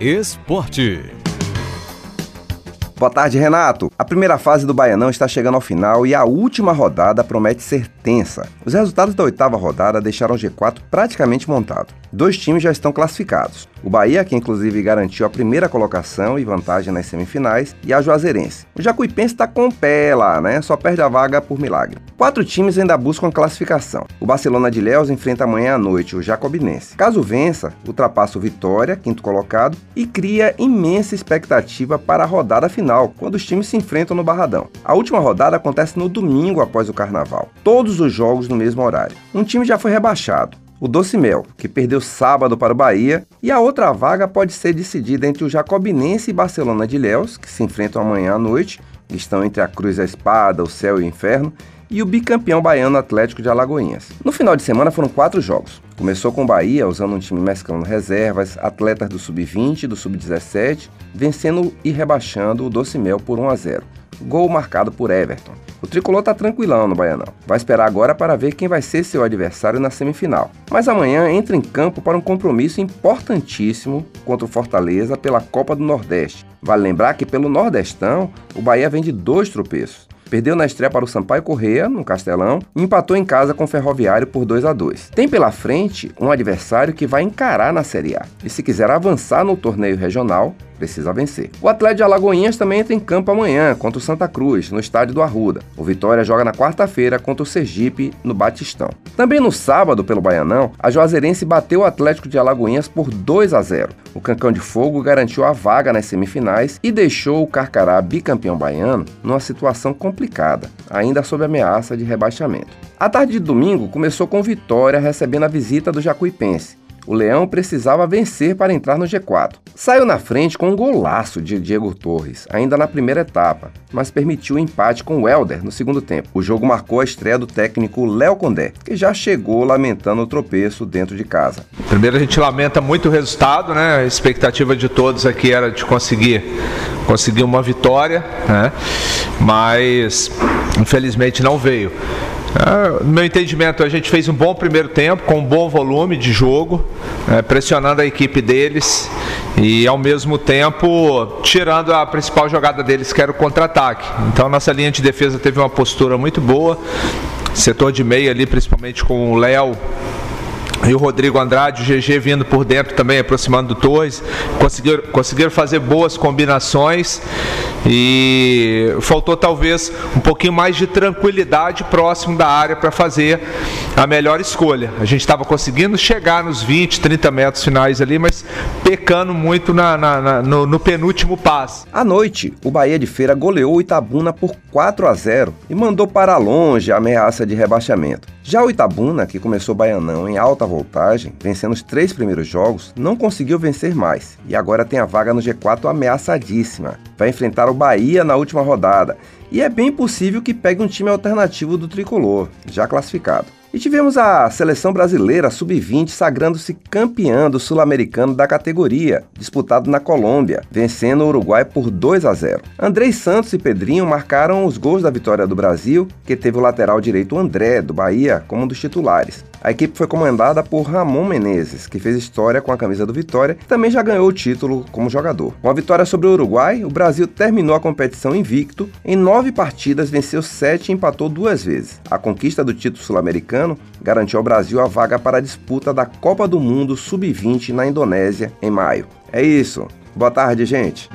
Esporte. Boa tarde, Renato. A primeira fase do Baianão está chegando ao final e a última rodada promete ser tensa. Os resultados da oitava rodada deixaram o G4 praticamente montado. Dois times já estão classificados. O Bahia, que inclusive garantiu a primeira colocação e vantagem nas semifinais, e a Juazeirense. O Jacuipense está com o pé lá, né? Só perde a vaga por milagre. Quatro times ainda buscam classificação. O Barcelona de Léus enfrenta amanhã à noite o Jacobinense. Caso vença, ultrapassa o Vitória, quinto colocado, e cria imensa expectativa para a rodada final, quando os times se enfrentam no Barradão. A última rodada acontece no domingo após o Carnaval. Todos os jogos no mesmo horário. Um time já foi rebaixado o Doce Mel, que perdeu sábado para o Bahia, e a outra vaga pode ser decidida entre o Jacobinense e Barcelona de Léus, que se enfrentam amanhã à noite, estão entre a Cruz e a Espada, o Céu e o Inferno, e o bicampeão baiano Atlético de Alagoinhas. No final de semana foram quatro jogos. Começou com o Bahia, usando um time mesclando reservas, atletas do sub-20 e do sub-17, vencendo e rebaixando o Doce Mel por 1 a 0. Gol marcado por Everton. O tricolor tá tranquilão no Baianão. Vai esperar agora para ver quem vai ser seu adversário na semifinal. Mas amanhã entra em campo para um compromisso importantíssimo contra o Fortaleza pela Copa do Nordeste. Vale lembrar que pelo Nordestão, o Bahia vem de dois tropeços. Perdeu na estreia para o Sampaio Correia, no Castelão, e empatou em casa com o Ferroviário por 2 a 2. Tem pela frente um adversário que vai encarar na Série A. E se quiser avançar no torneio regional, precisa vencer. O Atlético de Alagoinhas também entra em campo amanhã contra o Santa Cruz, no estádio do Arruda. O Vitória joga na quarta-feira contra o Sergipe, no Batistão. Também no sábado, pelo Baianão, a Juazeirense bateu o Atlético de Alagoinhas por 2 a 0. O Cancão de Fogo garantiu a vaga nas semifinais e deixou o Carcará bicampeão baiano numa situação complicada, ainda sob ameaça de rebaixamento. A tarde de domingo começou com Vitória recebendo a visita do Jacuipense o Leão precisava vencer para entrar no G4. Saiu na frente com um golaço de Diego Torres, ainda na primeira etapa, mas permitiu o empate com o Helder no segundo tempo. O jogo marcou a estreia do técnico Léo Condé, que já chegou lamentando o tropeço dentro de casa. Primeiro a gente lamenta muito o resultado, né? A expectativa de todos aqui era de conseguir conseguir uma vitória, né? Mas infelizmente não veio. Ah, no meu entendimento, a gente fez um bom primeiro tempo, com um bom volume de jogo, né, pressionando a equipe deles e, ao mesmo tempo, tirando a principal jogada deles, que era o contra-ataque. Então, nossa linha de defesa teve uma postura muito boa, setor de meia ali, principalmente com o Léo e o Rodrigo Andrade, o GG vindo por dentro também, aproximando do Torres. Conseguiram, conseguiram fazer boas combinações e faltou talvez um pouquinho mais de tranquilidade próximo da área para fazer a melhor escolha. A gente estava conseguindo chegar nos 20, 30 metros finais ali, mas pecando muito na, na, na, no, no, penúltimo passe. À noite, o Bahia de Feira goleou o Itabuna por 4 a 0 e mandou para longe a ameaça de rebaixamento. Já o Itabuna, que começou baianão em alta voltagem, vencendo os três primeiros jogos, não conseguiu vencer mais e agora tem a vaga no G4 ameaçadíssima. Vai enfrentar o Bahia na última rodada e é bem possível que pegue um time alternativo do tricolor, já classificado. E tivemos a seleção brasileira sub-20 sagrando-se campeã do sul-americano da categoria, disputado na Colômbia, vencendo o Uruguai por 2 a 0. Andrei Santos e Pedrinho marcaram os gols da vitória do Brasil, que teve o lateral direito André, do Bahia, como um dos titulares. A equipe foi comandada por Ramon Menezes, que fez história com a camisa do Vitória e também já ganhou o título como jogador. Com a vitória sobre o Uruguai, o Brasil terminou a competição invicto. Em nove partidas, venceu sete e empatou duas vezes. A conquista do título sul-americano garantiu ao Brasil a vaga para a disputa da Copa do Mundo Sub-20 na Indonésia em maio. É isso. Boa tarde, gente.